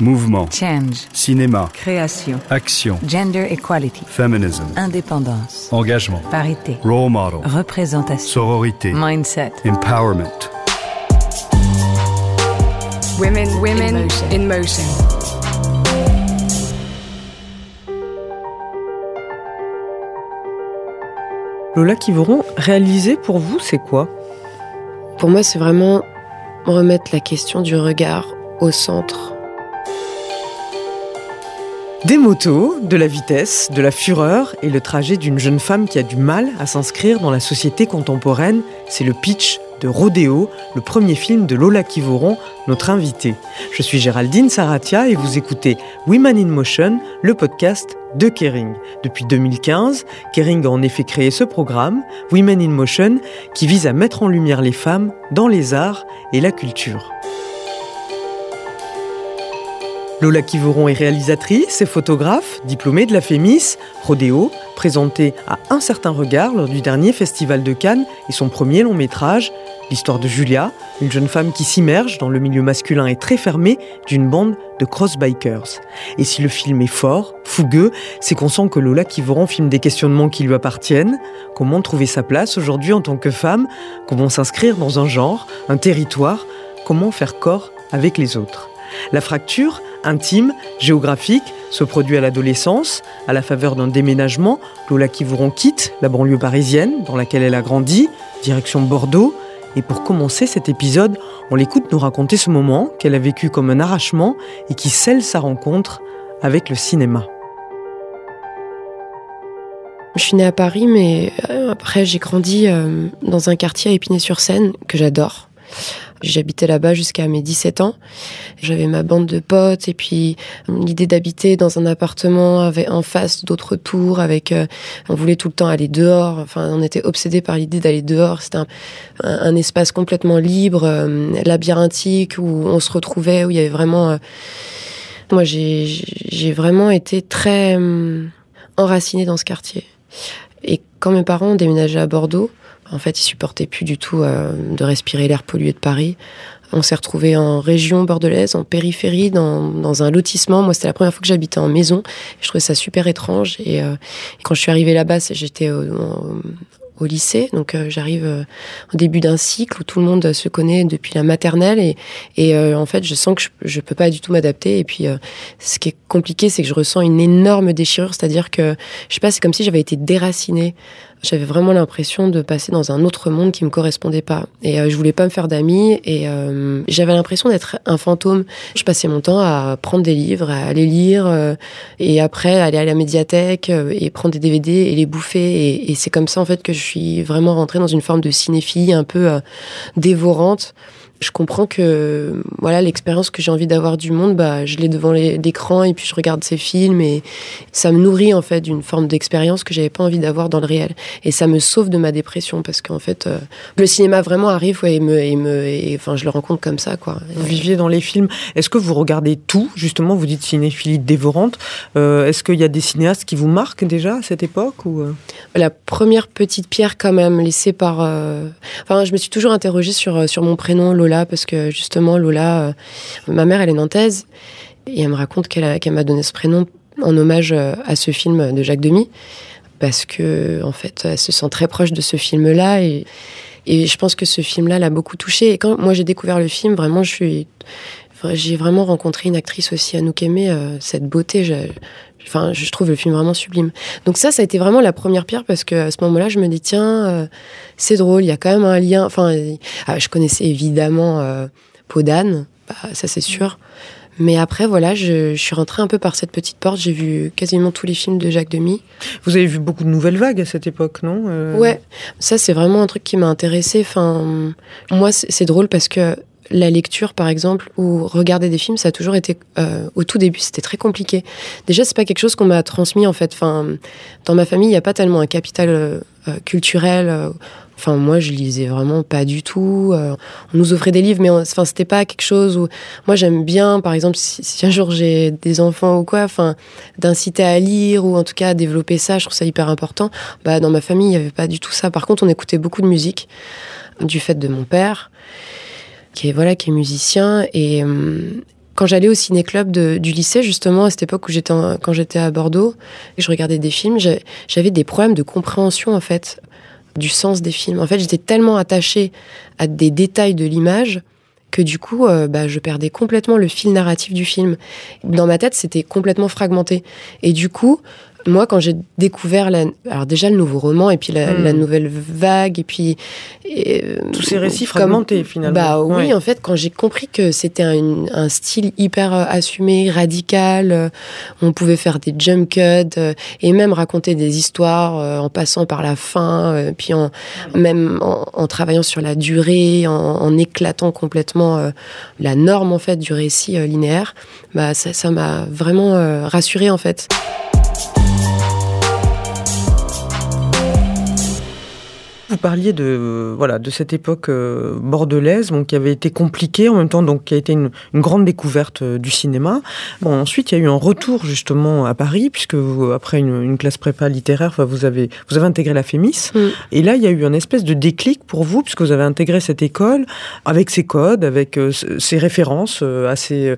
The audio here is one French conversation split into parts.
Mouvement. Change. Cinéma. Création. Action. Gender equality. Feminism. Indépendance. Engagement. Parité. Role model. Représentation. Sororité. Mindset. Empowerment. Women, women in motion. Lola Kivoron, réaliser pour vous, c'est quoi? Pour moi, c'est vraiment remettre la question du regard au centre. Des motos, de la vitesse, de la fureur et le trajet d'une jeune femme qui a du mal à s'inscrire dans la société contemporaine, c'est le pitch de Rodéo, le premier film de Lola Kivoron, notre invitée. Je suis Géraldine Saratia et vous écoutez Women in Motion, le podcast de Kering. Depuis 2015, Kering a en effet créé ce programme, Women in Motion, qui vise à mettre en lumière les femmes dans les arts et la culture. Lola Kivoron est réalisatrice et photographe, diplômée de la FEMIS, Rodéo, présentée à Un certain regard lors du dernier festival de Cannes et son premier long métrage, l'histoire de Julia, une jeune femme qui s'immerge dans le milieu masculin et très fermé d'une bande de cross-bikers. Et si le film est fort, fougueux, c'est qu'on sent que Lola Kivoron filme des questionnements qui lui appartiennent. Comment trouver sa place aujourd'hui en tant que femme? Comment s'inscrire dans un genre, un territoire? Comment faire corps avec les autres? La fracture, intime, géographique, se produit à l'adolescence, à la faveur d'un déménagement. Lola Kivoron quitte la banlieue parisienne dans laquelle elle a grandi, direction Bordeaux. Et pour commencer cet épisode, on l'écoute nous raconter ce moment qu'elle a vécu comme un arrachement et qui scelle sa rencontre avec le cinéma. Je suis née à Paris, mais euh, après j'ai grandi euh, dans un quartier à Épinay-sur-Seine que j'adore. J'habitais là-bas jusqu'à mes 17 ans. J'avais ma bande de potes et puis l'idée d'habiter dans un appartement avec en face d'autres tours avec euh, on voulait tout le temps aller dehors. Enfin, on était obsédé par l'idée d'aller dehors. C'était un, espace complètement libre, euh, labyrinthique où on se retrouvait où il y avait vraiment euh, moi j'ai j'ai vraiment été très enracinée dans ce quartier. Et quand mes parents ont déménagé à Bordeaux, en fait, ils supportaient plus du tout euh, de respirer l'air pollué de Paris. On s'est retrouvé en région bordelaise, en périphérie, dans, dans un lotissement. Moi, c'était la première fois que j'habitais en maison. Je trouvais ça super étrange. Et, euh, quand je suis arrivée là-bas, j'étais au, au, lycée. Donc, euh, j'arrive euh, au début d'un cycle où tout le monde se connaît depuis la maternelle. Et, euh, en fait, je sens que je, je peux pas du tout m'adapter. Et puis, ce qui est compliqué, c'est que je ressens une énorme déchirure. C'est-à-dire que, je sais pas, c'est comme si j'avais été déracinée j'avais vraiment l'impression de passer dans un autre monde qui me correspondait pas. Et euh, je voulais pas me faire d'amis et euh, j'avais l'impression d'être un fantôme. Je passais mon temps à prendre des livres, à aller lire euh, et après aller à la médiathèque euh, et prendre des DVD et les bouffer. Et, et c'est comme ça en fait que je suis vraiment rentrée dans une forme de cinéphilie un peu euh, dévorante je comprends que voilà l'expérience que j'ai envie d'avoir du monde, bah, je l'ai devant l'écran et puis je regarde ces films et ça me nourrit en fait d'une forme d'expérience que j'avais pas envie d'avoir dans le réel et ça me sauve de ma dépression parce qu'en fait euh, le cinéma vraiment arrive ouais, et me et me et, enfin je le rencontre comme ça quoi. Vous viviez dans les films. Est-ce que vous regardez tout justement? Vous dites cinéphilie dévorante. Euh, Est-ce qu'il y a des cinéastes qui vous marquent déjà à cette époque ou euh? La première petite pierre quand même laissée par. Euh... Enfin, je me suis toujours interrogée sur sur mon prénom Lola parce que justement Lola, euh, ma mère elle est nantaise et elle me raconte qu'elle qu m'a donné ce prénom en hommage euh, à ce film de Jacques Demy parce que en fait elle se sent très proche de ce film là et, je pense que ce film là l'a beaucoup touchée. Et quand moi j'ai découvert le film vraiment j'ai vraiment rencontré une actrice aussi Anouk Aimé euh, cette beauté Enfin, je trouve le film vraiment sublime. Donc ça, ça a été vraiment la première pierre parce que à ce moment-là, je me dis tiens, euh, c'est drôle, il y a quand même un lien. Enfin, euh, je connaissais évidemment euh, Podane, bah, ça c'est sûr. Mais après, voilà, je, je, suis rentrée un peu par cette petite porte. J'ai vu quasiment tous les films de Jacques Demy. Vous avez vu beaucoup de nouvelles vagues à cette époque, non euh... Ouais, ça c'est vraiment un truc qui m'a intéressée. Enfin, moi, c'est drôle parce que la lecture, par exemple, ou regarder des films, ça a toujours été, euh, au tout début, c'était très compliqué. Déjà, c'est pas quelque chose qu'on m'a transmis, en fait. Enfin, dans ma famille, il n'y a pas tellement un capital euh, culturel. Euh, enfin, moi, je lisais vraiment pas du tout. On nous offrait des livres, mais enfin, c'était pas quelque chose où, moi, j'aime bien, par exemple, si, un jour j'ai des enfants ou quoi, enfin, d'inciter à lire ou en tout cas à développer ça, je trouve ça hyper important. Bah, dans ma famille, il y avait pas du tout ça. Par contre, on écoutait beaucoup de musique du fait de mon père qui est voilà qui est musicien et euh, quand j'allais au ciné-club du lycée, justement, à cette époque où j'étais quand j'étais à Bordeaux, et je regardais des films, j'avais des problèmes de compréhension, en fait, du sens des films. En fait, j'étais tellement attachée à des détails de l'image que du coup, euh, bah, je perdais complètement le fil narratif du film. Dans ma tête, c'était complètement fragmenté. Et du coup, moi, quand j'ai découvert la, alors déjà le nouveau roman et puis la, hmm. nouvelle vague et puis tous ces récits fragmentés finalement. Bah oui, en fait, quand j'ai compris que c'était un, un, style hyper euh, assumé, radical, euh, on pouvait faire des jump cuts euh, et même raconter des histoires en passant par la fin, puis en même en, travaillant sur la durée, en, en éclatant complètement la norme en fait du récit linéaire. Bah ça m'a vraiment rassuré en fait. Vous parliez de voilà de cette époque euh, bordelaise, donc qui avait été compliquée en même temps, donc qui a été une, grande découverte euh, du cinéma. Bon, ensuite il y a eu un retour justement à Paris puisque vous, après une, classe prépa littéraire, vous avez vous avez intégré la Fémis mm. et là il y a eu un espèce de déclic pour vous puisque vous avez intégré cette école avec ses codes, avec euh, ses références assez.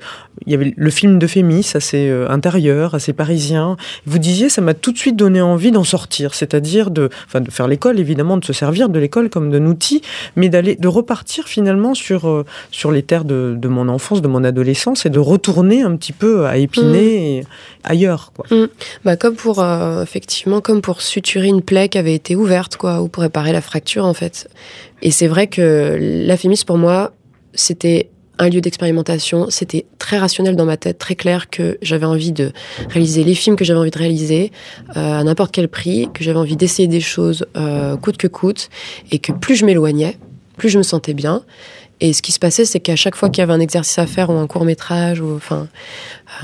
il y avait le film de Fémis assez intérieur, assez parisien. Vous disiez ça m'a tout de suite donné envie d'en sortir, c'est-à-dire de enfin de faire l'école évidemment, de se servir de l'école comme d'un outil, mais d'aller, de repartir finalement sur, euh, sur les terres de, de, mon enfance, de mon adolescence, et de retourner un petit peu à Épinay mmh. ailleurs. Quoi. Mmh. Bah, comme pour, euh, effectivement, comme pour suturer une plaie qui avait été ouverte, quoi, ou pour réparer la fracture, en fait. Et c'est vrai que la fémis, pour moi, c'était un lieu d'expérimentation. C'était très rationnel dans ma tête, très clair que j'avais envie de réaliser les films que j'avais envie de réaliser euh, à n'importe quel prix, que j'avais envie d'essayer des choses euh, coûte que coûte, et que plus je m'éloignais, plus je me sentais bien. Et ce qui se passait, c'est qu'à chaque fois qu'il y avait un exercice à faire ou un court métrage, ou enfin,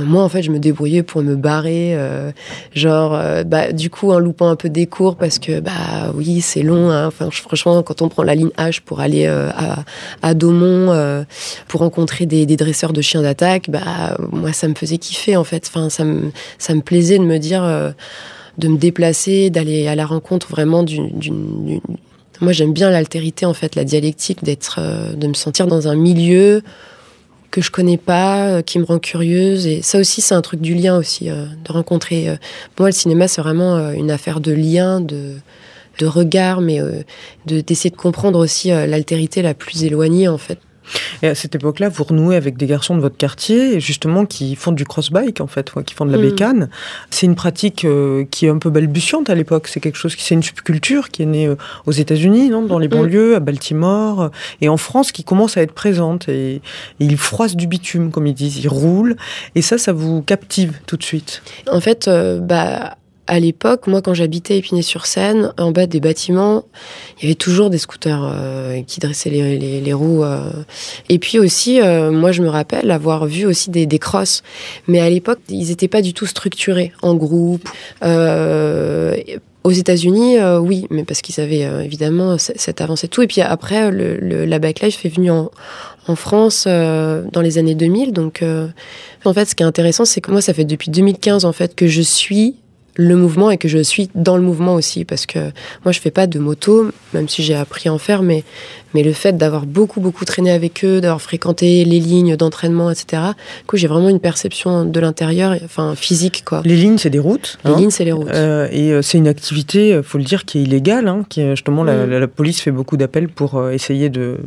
euh, moi en fait, je me débrouillais pour me barrer, euh, genre, euh, bah, du coup, en loupant un peu des cours parce que bah oui, c'est long. Hein. Enfin, franchement, quand on prend la ligne H pour aller à, à Daumont pour rencontrer des, des, dresseurs de chiens d'attaque, bah moi, ça me faisait kiffer en fait. Enfin, ça me ça me plaisait de me dire de me déplacer, d'aller à la rencontre vraiment d'une moi, j'aime bien l'altérité, en fait, la dialectique, d'être, euh, de me sentir dans un milieu que je connais pas, euh, qui me rend curieuse. Et ça aussi, c'est un truc du lien aussi, euh, de rencontrer. moi, le cinéma, c'est vraiment une affaire de lien, de, de regard, mais de d'essayer de comprendre aussi l'altérité la plus éloignée, en fait. Et à cette époque-là, vous renouez avec des garçons de votre quartier, justement, qui font du cross-bike, en fait, qui font de la mm. bécane. C'est une pratique euh, qui est un peu balbutiante à l'époque. C'est quelque chose qui, c'est une subculture qui est née euh, aux États-Unis, non, dans les mm. banlieues, à Baltimore, euh, et en France, qui commence à être présente. Et, ils froissent du bitume, comme ils disent, ils roulent. Et ça, ça vous captive tout de suite? En fait, bah, à l'époque, moi, quand j'habitais Épinay-sur-Seine, en bas des bâtiments, il y avait toujours des scooters euh, qui dressaient les, roues. Euh. Et puis aussi, euh, moi, je me rappelle avoir vu aussi des, des crosses. Mais à l'époque, ils n'étaient pas du tout structurés en groupe. Aux États-Unis, oui, mais parce qu'ils avaient évidemment cette avancée tout. Et puis après, le, la backlife est venue en, en France dans les années 2000. Donc, en fait, ce qui est intéressant, c'est que moi, ça fait depuis 2015 en fait que je suis le mouvement et que je suis dans le mouvement aussi parce que moi je fais pas de moto même si j'ai appris à en faire mais mais le fait d'avoir beaucoup beaucoup traîné avec eux d'avoir fréquenté les lignes d'entraînement etc du coup j'ai vraiment une perception de l'intérieur enfin physique quoi les lignes c'est des routes les hein. lignes c'est les routes euh, et euh, c'est une activité euh, faut le dire qui est illégale hein, qui justement la, mm. la, police fait beaucoup d'appels pour essayer de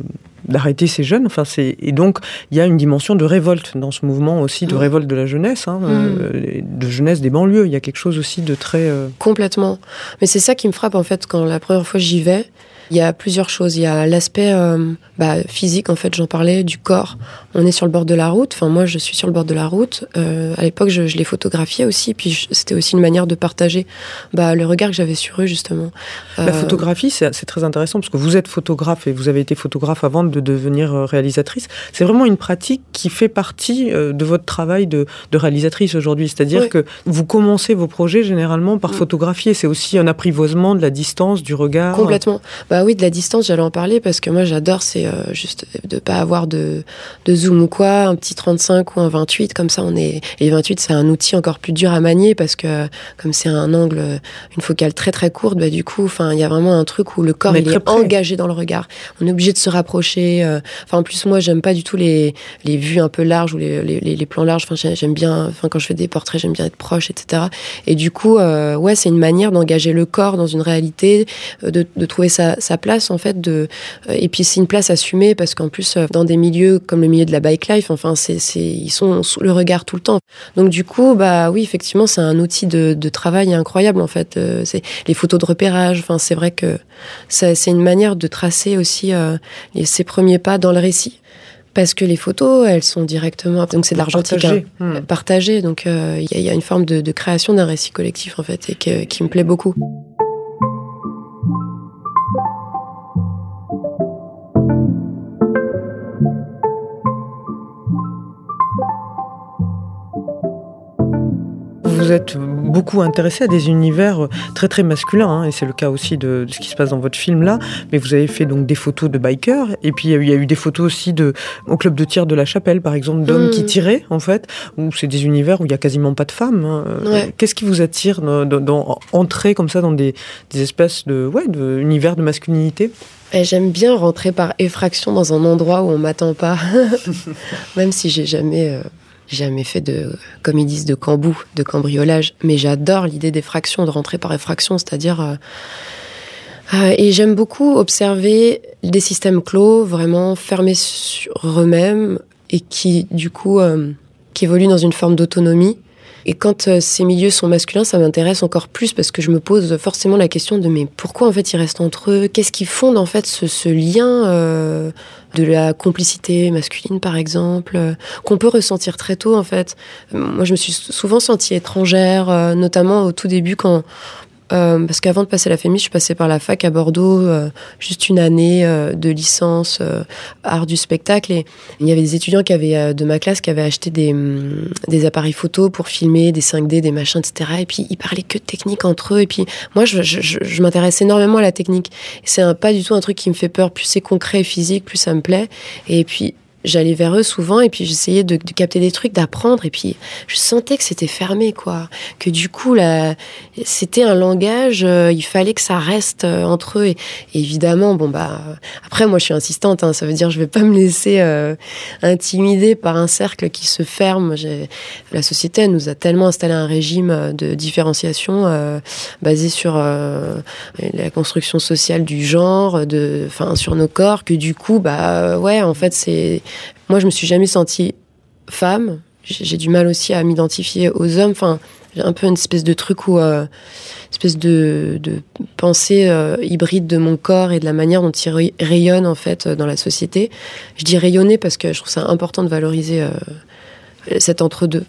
d'arrêter ces jeunes. Enfin, c'est et donc il y a une dimension de révolte dans ce mouvement aussi, de mm. révolte de la jeunesse, hein, mm. euh, de jeunesse des banlieues. Il y a quelque chose aussi de très euh, complètement. Mais c'est ça qui me frappe en fait quand la première fois j'y vais. Il y a plusieurs choses. Il y a l'aspect euh, bah, physique, en fait, j'en parlais, du corps. On est sur le bord de la route. Enfin, moi, je suis sur le bord de la route. Euh, à l'époque, je, je, les photographiais aussi. Puis c'était aussi une manière de partager bah, le regard que j'avais sur eux, justement. La euh, photographie, c'est très intéressant parce que vous êtes photographe et vous avez été photographe avant de devenir réalisatrice. C'est vraiment une pratique qui fait partie de votre travail de, de réalisatrice aujourd'hui. C'est-à-dire que vous commencez vos projets généralement par mm. photographier. C'est aussi un apprivoisement de la distance, du regard. Complètement. Bah oui, de la distance, j'allais en parler parce que moi j'adore, c'est euh, juste de pas avoir de, de zoom ou quoi, un petit 35 ou un 28, comme ça on est. Et 28, c'est un outil encore plus dur à manier parce que comme c'est un angle, une focale très très courte, bah du coup, enfin, il y a vraiment un truc où le corps est, engagé dans le regard. On est obligé de se rapprocher procher. euh. Enfin, en plus, moi, j'aime pas du tout les, les vues un peu larges ou les, les, les- plans larges. Enfin, j'ai- j'aime bien, enfin, quand je fais des portraits, j'aime bien être proche, etc. Et du coup, euh, ouais, c'est une manière d'engager le corps dans une réalité, de, de trouver sa, sa place, en fait. De, euh, et puis, c'est une place assumée parce qu'en plus, euh, dans des milieux comme le milieu de la bike life, enfin, c'est, c'est, ils sont sous le regard tout le temps. Donc, du coup, bah oui, effectivement, c'est un outil de, de travail incroyable, en fait. Euh, c'est les photos de repérage. Enfin, c'est vrai que c'est une manière de tracer aussi euh, ses premiers pas dans le récit. Parce que les photos, elles sont directement. Donc c'est de l'argentique Partagé. hein, Hmm. partagé. Donc euh, il y, a- il y a une forme de, de création d'un récit collectif en fait et que- qui me plaît beaucoup. Vous êtes beaucoup intéressé à des univers très très masculins, hein, et c'est le cas aussi de, de ce qui se passe dans votre film là. Mais vous avez fait donc des photos de bikers, et puis il y a eu- il y, a eu des photos aussi de au club de tir de la Chapelle, par exemple, d'hommes Mm. qui tiraient en fait, où c'est des univers où il y a quasiment pas de femmes. hein. Ouais. Qu'est-ce qui vous attire dans, dans- dans- entrer comme ça dans des, des espèces de ouais de univers de masculinité? Et J'aime bien rentrer par effraction dans un endroit où on m'attend pas, même si j'ai jamais euh, jamais fait de comme ils disent de cambou, de cambriolage. Mais j'adore l'idée d'effraction, de rentrer par effraction, c'est-à-dire euh, euh, et j'aime beaucoup observer des systèmes clos, vraiment fermés sur eux-mêmes et qui, du coup, euh, qui évoluent dans une forme d'autonomie. Et quand euh, ces milieux sont masculins, ça m'intéresse encore plus parce que je me pose forcément la question de mais pourquoi en fait ils restent entre eux? Qu'est-ce qui fonde en fait ce, lien euh, de la complicité masculine par exemple euh, qu'on peut ressentir très tôt en fait? Moi je me suis souvent sentie étrangère, notamment au tout début quand euh, parce qu'avant de passer la FEMIS, je passais par la fac à Bordeaux, euh, juste une année euh, de licence art du spectacle. Et il y avait des étudiants qui avaient, de ma classe qui avaient acheté des, hum, des appareils photo pour filmer, des 5D, des machins, etc. Et puis ils parlaient que de technique entre eux. Et puis moi, je, je, m'intéresse énormément à la technique. C'est pas du tout un truc qui me fait peur. Plus c'est concret et physique, plus ça me plaît. Et puis j'allais vers eux souvent et puis j'essayais de, capter des trucs, d'apprendre et puis je sentais que c'était fermé quoi, que du coup là c'était un langage, euh, il fallait que ça reste euh, entre eux et, évidemment bon bah après moi je suis insistante, hein, ça veut dire je vais pas me laisser euh, intimider par un cercle qui se ferme. La société elle nous a tellement installé un régime euh, de différenciation basé sur la construction sociale du genre, de, enfin sur nos corps, que du coup bah ouais en fait c'est moi, je me suis jamais sentie femme. J'ai du mal aussi à m'identifier aux hommes. Enfin, j'ai un peu une espèce de truc où, euh, espèce de, pensée euh, hybride de mon corps et de la manière dont il ray- rayonne en fait euh, dans la société. Je dis rayonner parce que je trouve ça important de valoriser euh, cet entre-deux.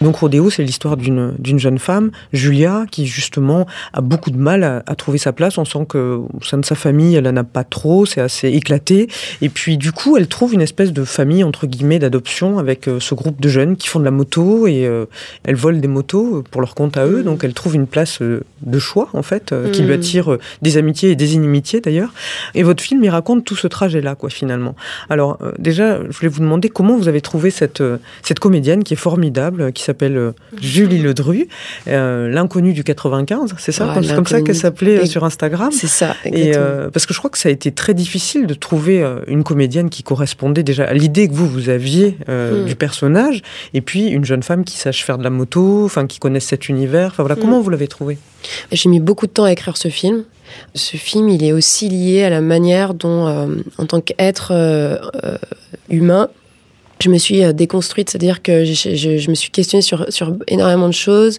Donc Rodéo, c'est l'histoire d'une jeune femme, Julia, qui justement a beaucoup de mal à, à trouver sa place. On sent que au sein de sa famille, elle en a pas trop, c'est assez éclaté. Et puis du coup, elle trouve une espèce de famille entre guillemets d'adoption avec euh, ce groupe de jeunes qui font de la moto et euh, elle vole des motos pour leur compte à eux. Mhm. Donc elle trouve une place euh, de choix en fait, euh, qui lui Mhm. attire euh, des amitiés et des inimitiés d'ailleurs. Et votre film, il raconte tout ce trajet-là, quoi, finalement. Alors euh, déjà, je voulais vous demander comment vous avez trouvé cette euh, cette comédienne qui est formidable, qui s'appelle euh, Julie Ledru, euh, l'inconnue du 95, c'est ça Ah, comme- C'est comme ça qu'elle s'appelait euh, sur Instagram C'est ça, et euh, parce que je crois que ça a été très difficile de trouver une comédienne qui correspondait déjà à l'idée que vous vous aviez euh, Mm. du personnage, et puis une jeune femme qui sache faire de la moto, enfin qui connaisse cet univers. Enfin voilà, Mm. comment vous l'avez trouvé J'ai mis beaucoup de temps à écrire ce film. Ce film, il est aussi lié à la manière dont, en tant qu'être humain, je me suis euh, déconstruite, c'est-à-dire que je, je- je me suis questionnée sur, sur énormément de choses.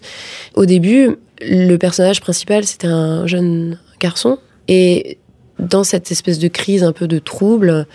Au début, le personnage principal, c'était un jeune garçon. Et dans cette espèce de crise, un peu de trouble,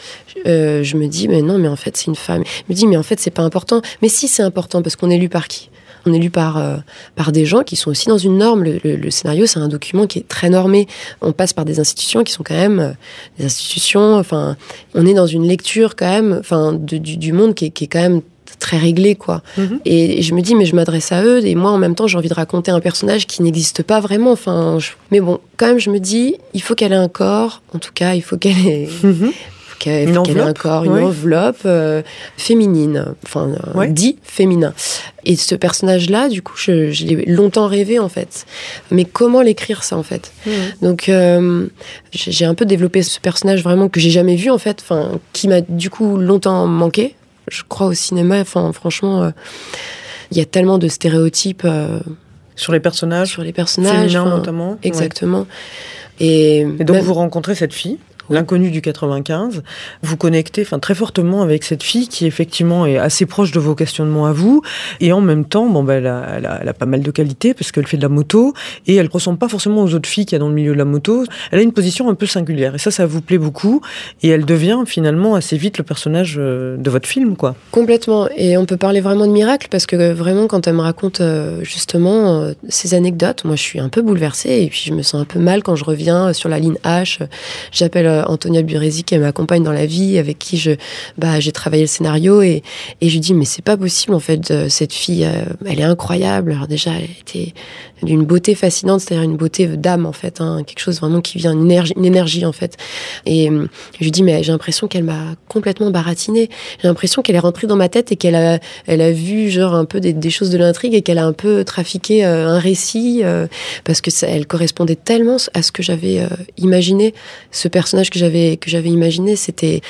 euh, je me dis, mais non, mais en fait, c'est une femme. Je me dis, mais en fait, c'est pas important. Mais si, c'est important, parce qu'on est lu par qui? On est lu par, euh, par des gens qui sont aussi dans une norme. Le, le- le scénario, c'est un document qui est très normé. On passe par des institutions qui sont quand même euh, des institutions. Enfin, on est dans une lecture quand même, enfin, de- du, du monde qui est, qui est quand même très réglé, quoi. Mhm. Et, et je me dis, mais je m'adresse à eux, et moi, en même temps, j'ai envie de raconter un personnage qui n'existe pas vraiment. Enfin, je- mais bon, quand même, je me dis, il faut qu'elle ait un corps. En tout cas, il faut qu'elle ait, Une faut qu'elle ait un enveloppe, corps, une oui. enveloppe euh, féminine, enfin euh, Ouais. dit féminin. Et ce personnage-là, du coup, je, je l'ai longtemps rêvé en fait. Mais comment l'écrire ça en fait? Donc euh, j'ai un peu développé ce personnage vraiment que j'ai jamais vu en fait, enfin qui m'a du coup longtemps manqué. Je crois au cinéma, enfin franchement, euh, il y a tellement de stéréotypes Sur les personnages, sur les personnages, féminins notamment. Ouais. exactement. Et, Et donc même- vous rencontrez cette fille, l'inconnue du 95, vous connectez enfin très fortement avec cette fille qui effectivement est assez proche de vos questionnements à vous et en même temps bon ben elle a, pas mal de qualités parce qu'elle fait de la moto et elle ressemble pas forcément aux autres filles qu'il y a dans le milieu de la moto. Elle a une position un peu singulière et ça ça vous plaît beaucoup et elle devient finalement assez vite le personnage euh, de votre film quoi. Complètement. Et on peut parler vraiment de miracle parce que euh, vraiment, quand elle me raconte euh, justement ces anecdotes, moi je suis un peu bouleversée et puis je me sens un peu mal quand je reviens sur la ligne H. J'appelle Antonia Burezi qui m'accompagne dans la vie, avec qui je, bah, j'ai travaillé le scénario et, et je lui dis mais c'est pas possible en fait, euh, cette fille, euh, elle est incroyable. Alors déjà, elle était d'une beauté fascinante, c'est-à-dire une beauté d'âme en fait, hein, quelque chose vraiment qui vient, une énergie, en fait. Et euh, je lui dis mais j'ai l'impression qu'elle m'a complètement baratinée. J'ai l'impression qu'elle est rentrée dans ma tête et qu'elle a, elle a vu genre un peu des, choses de l'intrigue et qu'elle a un peu trafiqué euh, un récit euh, parce que elle correspondait tellement à ce que j'avais euh, imaginé. Ce personnage que j'avais que j'avais imaginé, c'était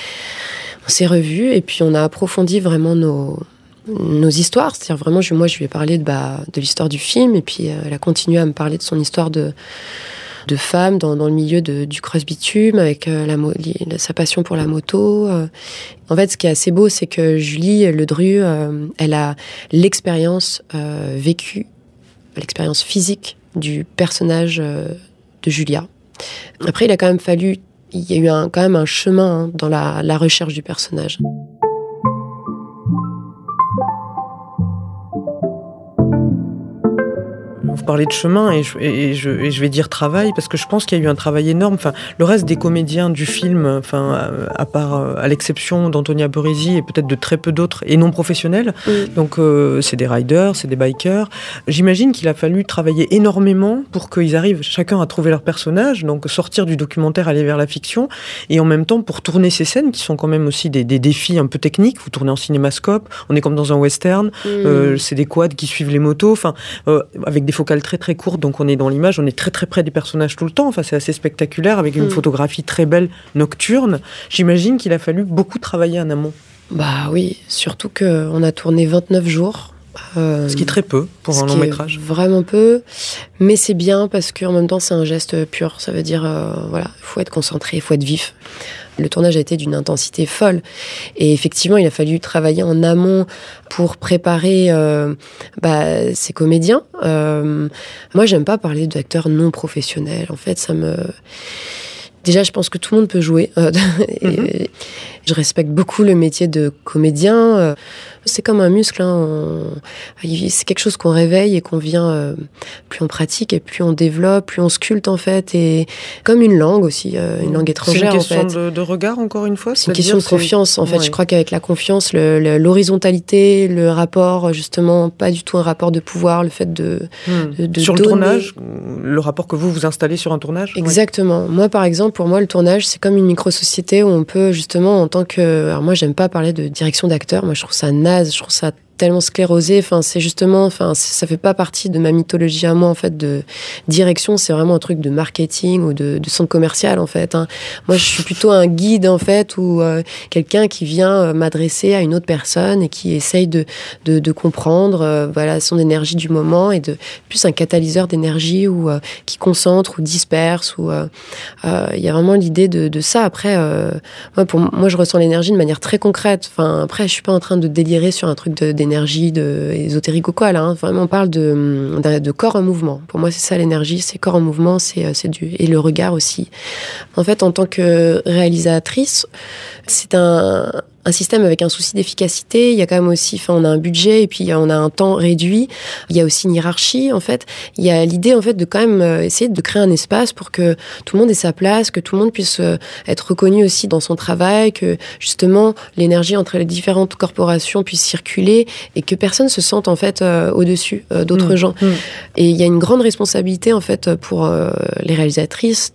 on s'est revus et puis on a approfondi vraiment nos nos histoires, c'est-à-dire vraiment, moi, je lui ai parlé de, bah, de l'histoire du film, et puis euh, elle a continué à me parler de son histoire de, de femme dans, le milieu de, du cross bitume, avec euh, sa passion pour la moto. euh. En fait, ce qui est assez beau, c'est que Julie Ledru, euh, elle a l'expérience vécue, l'expérience physique du personnage de Julia. Après, il a quand même fallu, il y a eu un, quand même un chemin hein, dans la, la recherche du personnage. Vous parlez de chemin et je, et je, et je vais dire travail parce que je pense qu'il y a eu un travail énorme. Enfin, le reste des comédiens du film, enfin, à, à part euh, à l'exception d'Antonia Boresi et peut-être de très peu d'autres et non professionnels, donc euh, c'est des riders, c'est des bikers. J'imagine qu'il a fallu travailler énormément pour qu'ils arrivent chacun à trouver leur personnage, donc sortir du documentaire, aller vers la fiction, et en même temps pour tourner ces scènes qui sont quand même aussi des, des défis un peu techniques. Vous tournez en cinémascope, on est comme dans un western, euh, c'est des quads qui suivent les motos, enfin euh, avec des focales très très courtes, donc on est dans l'image, on est très très près des personnages tout le temps. Enfin c'est assez spectaculaire avec une Mm. photographie très belle nocturne. J'imagine qu'il a fallu beaucoup travailler en amont, Bah oui, surtout qu'on a tourné 29 jours. euh, ce qui est très peu pour un long métrage. Vraiment peu, mais c'est bien parce qu'en même temps c'est un geste pur. Ça veut dire, euh, voilà, il faut être concentré, il faut être vif. Le tournage a été d'une intensité folle. Et effectivement, il a fallu travailler en amont pour préparer euh, bah, ces comédiens. Euh, moi, j'aime pas parler d'acteurs non professionnels. En fait, ça me... Déjà, je pense que tout le monde peut jouer. Euh. Je respecte beaucoup le métier de comédien. Euh, C'est comme un muscle. hein. C'est quelque chose qu'on réveille et qu'on vient. euh, Plus on pratique et plus on développe, plus on sculpte en fait. Et comme une langue aussi, euh, une langue étrangère C'est une en question fait. de, de regard encore une fois. C'est une question de confiance. En fait, Ouais. je crois qu'avec la confiance, le- le- l'horizontalité, le, rapport, justement, pas du tout un rapport de pouvoir, le fait de, Hmm. de, de sur le donner- tournage, le rapport que vous vous installez sur un tournage. ouais. Exactement. Moi, par exemple, pour moi, le tournage, c'est comme une micro-société où on peut justement, en que... Alors moi, j'aime pas parler de direction d'acteur. Moi, je trouve ça naze. Je trouve ça tellement sclérosé. Enfin, c'est justement... Enfin, ça fait pas partie de ma mythologie à moi, en fait, de direction. C'est vraiment un truc de marketing ou de, de centre commercial, en fait. hein. Moi, je suis plutôt un guide, en fait, ou euh, quelqu'un qui vient euh, m'adresser à une autre personne et qui essaye de, de, comprendre euh, voilà, son énergie du moment et de plus un catalyseur d'énergie ou qui concentre ou disperse ou il y a vraiment l'idée de, ça après moi, pour moi je ressens l'énergie de manière très concrète enfin après je suis pas en train de délirer sur un truc de- d'énergie de, ésotérique ou quoi là hein. vraiment on parle de, de, de corps en mouvement pour moi c'est ça l'énergie c'est corps en mouvement c'est euh, c'est du et le regard aussi en fait en tant que réalisatrice c'est un un système avec un souci d'efficacité. Il y a quand même aussi, enfin, on a un budget et puis on a un temps réduit. Il y a aussi une hiérarchie, en fait. Il y a l'idée, en fait, de quand même euh, essayer de créer un espace pour que tout le monde ait sa place, que tout le monde puisse euh, être reconnu aussi dans son travail, que justement l'énergie entre les différentes corporations puisse circuler et que personne se sente en fait euh, au-dessus d'autres mmh. gens. Mmh. Et il y a une grande responsabilité en fait pour les réalisatrices,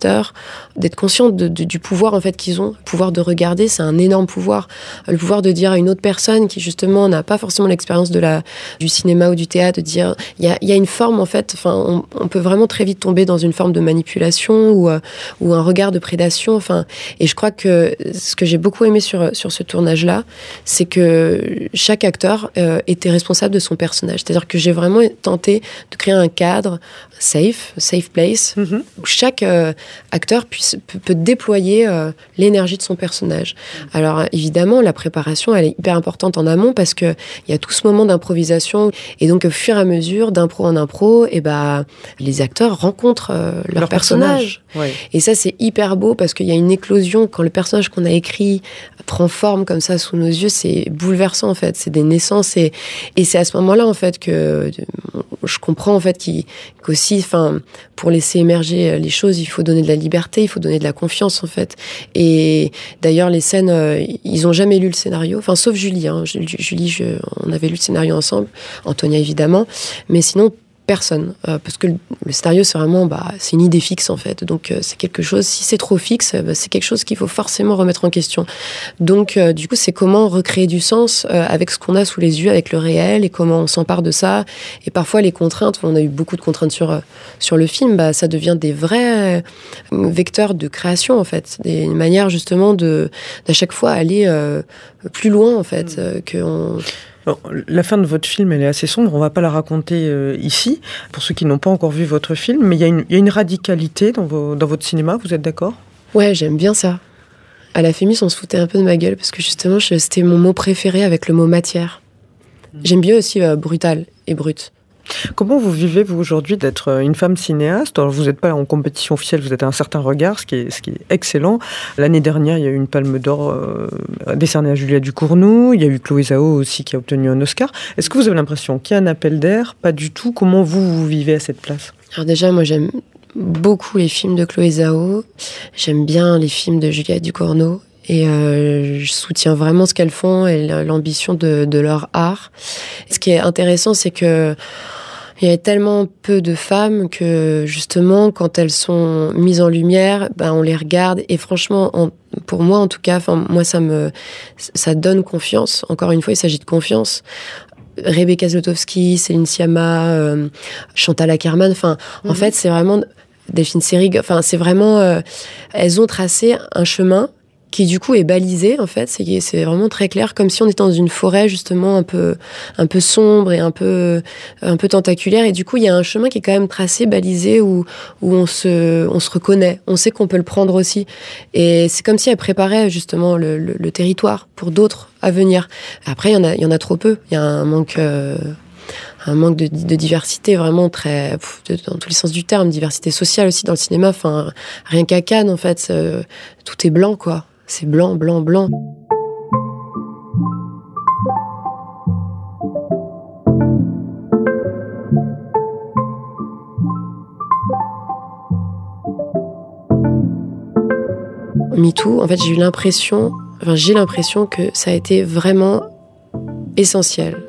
d'être conscientes du pouvoir en fait qu'ils ont, le pouvoir de regarder, c'est un énorme pouvoir, le pouvoir de dire à une autre personne qui justement n'a pas forcément l'expérience de la du cinéma ou du théâtre, de dire il y a, y a, une forme en fait, enfin on, peut vraiment très vite tomber dans une forme de manipulation ou euh, ou un regard de prédation, enfin et je crois que ce que j'ai beaucoup aimé sur sur ce tournage là, c'est que chaque acteur euh, était responsable de son personnage, c'est-à-dire que j'ai vraiment tenté de créer un cadre safe, safe place, mm-hmm. où chaque euh, acteur puisse, peut, déployer euh, l'énergie de son personnage. Alors évidemment, la préparation, elle est hyper importante en amont parce que il y a tout ce moment d'improvisation et donc au fur et à mesure, d'impro en impro, et ben les acteurs rencontrent euh, leur, personnage. Et ça, c'est hyper beau parce qu'il y a une éclosion quand le personnage qu'on a écrit prend forme comme ça sous nos yeux, c'est bouleversant en fait. C'est des naissances et, et c'est à ce moment-là en fait que je comprends en fait qu'aussi, enfin, pour laisser émerger les choses, il faut donner de la liberté, il faut donner de la confiance en fait. Et d'ailleurs, les scènes, euh, ils ont jamais lu le scénario, enfin, sauf Julie. Hein. Julie, je, on avait lu le scénario ensemble, Antonia évidemment, mais sinon personne euh, parce que le, scénario c'est vraiment bah c'est une idée fixe en fait. Donc euh, c'est quelque chose si c'est trop fixe bah, c'est quelque chose qu'il faut forcément remettre en question. Donc euh, du coup c'est comment recréer du sens avec ce qu'on a sous les yeux avec le réel et comment on s'empare de ça. Et parfois les contraintes on a eu beaucoup de contraintes sur sur le film bah ça devient des vrais vecteurs de création en fait. Des manières justement de d'à chaque fois aller plus loin en fait mmh. que on la fin de votre film, elle est assez sombre. On va pas la raconter euh, ici, pour ceux qui n'ont pas encore vu votre film. Mais il y, a une radicalité dans, votre cinéma. Vous êtes d'accord? Ouais, j'aime bien ça. À la Fémis, on se foutait un peu de ma gueule parce que justement, c'était mon mot préféré avec le mot matière. J'aime bien aussi euh, brutal et brut. Comment vous vivez, vous, aujourd'hui, d'être euh, une femme cinéaste? Vous n'êtes pas en compétition officielle, vous êtes à un certain regard, ce qui est, ce qui est excellent. L'année dernière, il y a eu une palme d'or euh, décernée à Julia Ducournau. Il y a eu Chloé Zhao aussi qui a obtenu un Oscar. Est-ce que vous avez l'impression qu'il y a un appel d'air? Pas du tout. Comment vous, vous vivez à cette place? Alors déjà, moi, j'aime beaucoup les films de Chloé Zhao. J'aime bien les films de Julia Ducournau. Et euh, je soutiens vraiment ce qu'elles font et l'ambition de, de, leur art. Ce qui est intéressant, c'est que il y a tellement peu de femmes que justement, quand elles sont mises en lumière, ben on les regarde et franchement, pour moi en tout cas, enfin moi ça me ça donne confiance. Encore une fois, il s'agit de confiance. Rebecca Zlotowski, Céline Sciamma, euh, Chantal Ackerman, enfin en mhm. fait c'est vraiment Delphine Seyrig, enfin c'est vraiment euh, elles ont tracé un chemin qui du coup est balisé en fait. C'est vraiment très clair, comme si on était dans une forêt justement un peu un peu sombre et un peu un peu tentaculaire. Et du coup, il y a un chemin qui est quand même tracé, balisé où où on se on se reconnaît. On sait qu'on peut le prendre aussi. Et c'est comme si elle préparait justement le, le, territoire pour d'autres à venir. Après, il y en a il y en a trop peu. Il y a un manque euh, un manque de, de, diversité vraiment très dans tous les sens du terme diversité sociale aussi dans le cinéma enfin rien qu'à Cannes en fait euh, tout est blanc quoi c'est blanc, blanc, blanc. MeToo, en fait, j'ai eu l'impression, enfin, j'ai l'impression que ça a été vraiment essentiel.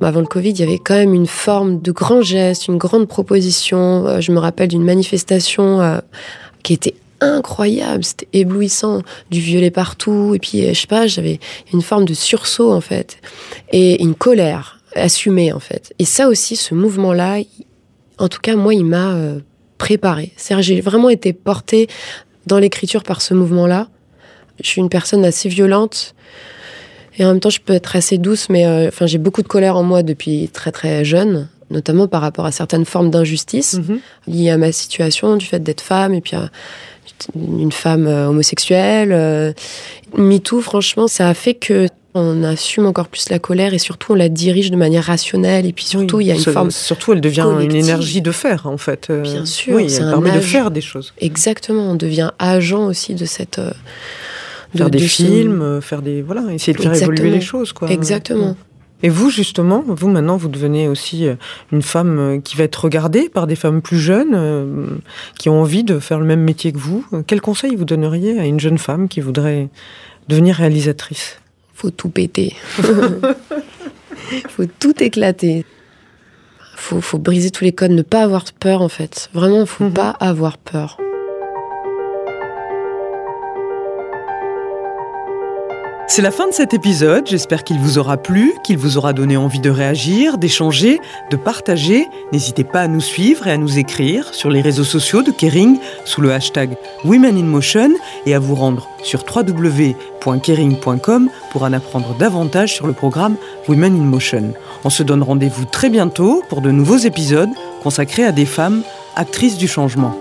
Avant le Covid, il y avait quand même une forme de grand geste, une grande proposition. Euh, je me rappelle d'une manifestation euh, qui était incroyable, c'était éblouissant, du violet partout, et puis je sais pas, j'avais une forme de sursaut en fait, et une colère assumée en fait. Et ça aussi, ce mouvement-là, en tout cas moi, il m'a euh, préparé. C'est-à-dire, j'ai vraiment été portée dans l'écriture par ce mouvement-là. Je suis une personne assez violente. Et en même temps, je peux être assez douce, mais euh, enfin, j'ai beaucoup de colère en moi depuis très très jeune, notamment par rapport à certaines formes d'injustice mm-hmm. liées à ma situation, du fait d'être femme, et puis à, une femme euh, homosexuelle. Euh, MeToo, franchement, ça a fait que on assume encore plus la colère et surtout on la dirige de manière rationnelle et puis surtout il y a une forme surtout elle devient une énergie de faire en fait euh, bien sûr oui, elle permet de faire des choses exactement on devient agent aussi de cette Faire des de films, faire des voilà, essayer de faire évoluer les choses quoi. Exactement. Et vous justement, vous maintenant vous devenez aussi euh, une femme euh, qui va être regardée par des femmes plus jeunes euh, qui ont envie de faire le même métier que vous. Quel conseil vous donneriez à une jeune femme qui voudrait devenir réalisatrice? Faut tout péter. faut tout éclater. Faut, faut briser tous les codes, ne pas avoir peur en fait. Vraiment, faut Mhm. pas avoir peur. C'est la fin de cet épisode, j'espère qu'il vous aura plu, qu'il vous aura donné envie de réagir, d'échanger, de partager. N'hésitez pas à nous suivre et à nous écrire sur les réseaux sociaux de Kering sous le hashtag Women in Motion et à vous rendre sur www.kering.com pour en apprendre davantage sur le programme Women in Motion. On se donne rendez-vous très bientôt pour de nouveaux épisodes consacrés à des femmes actrices du changement.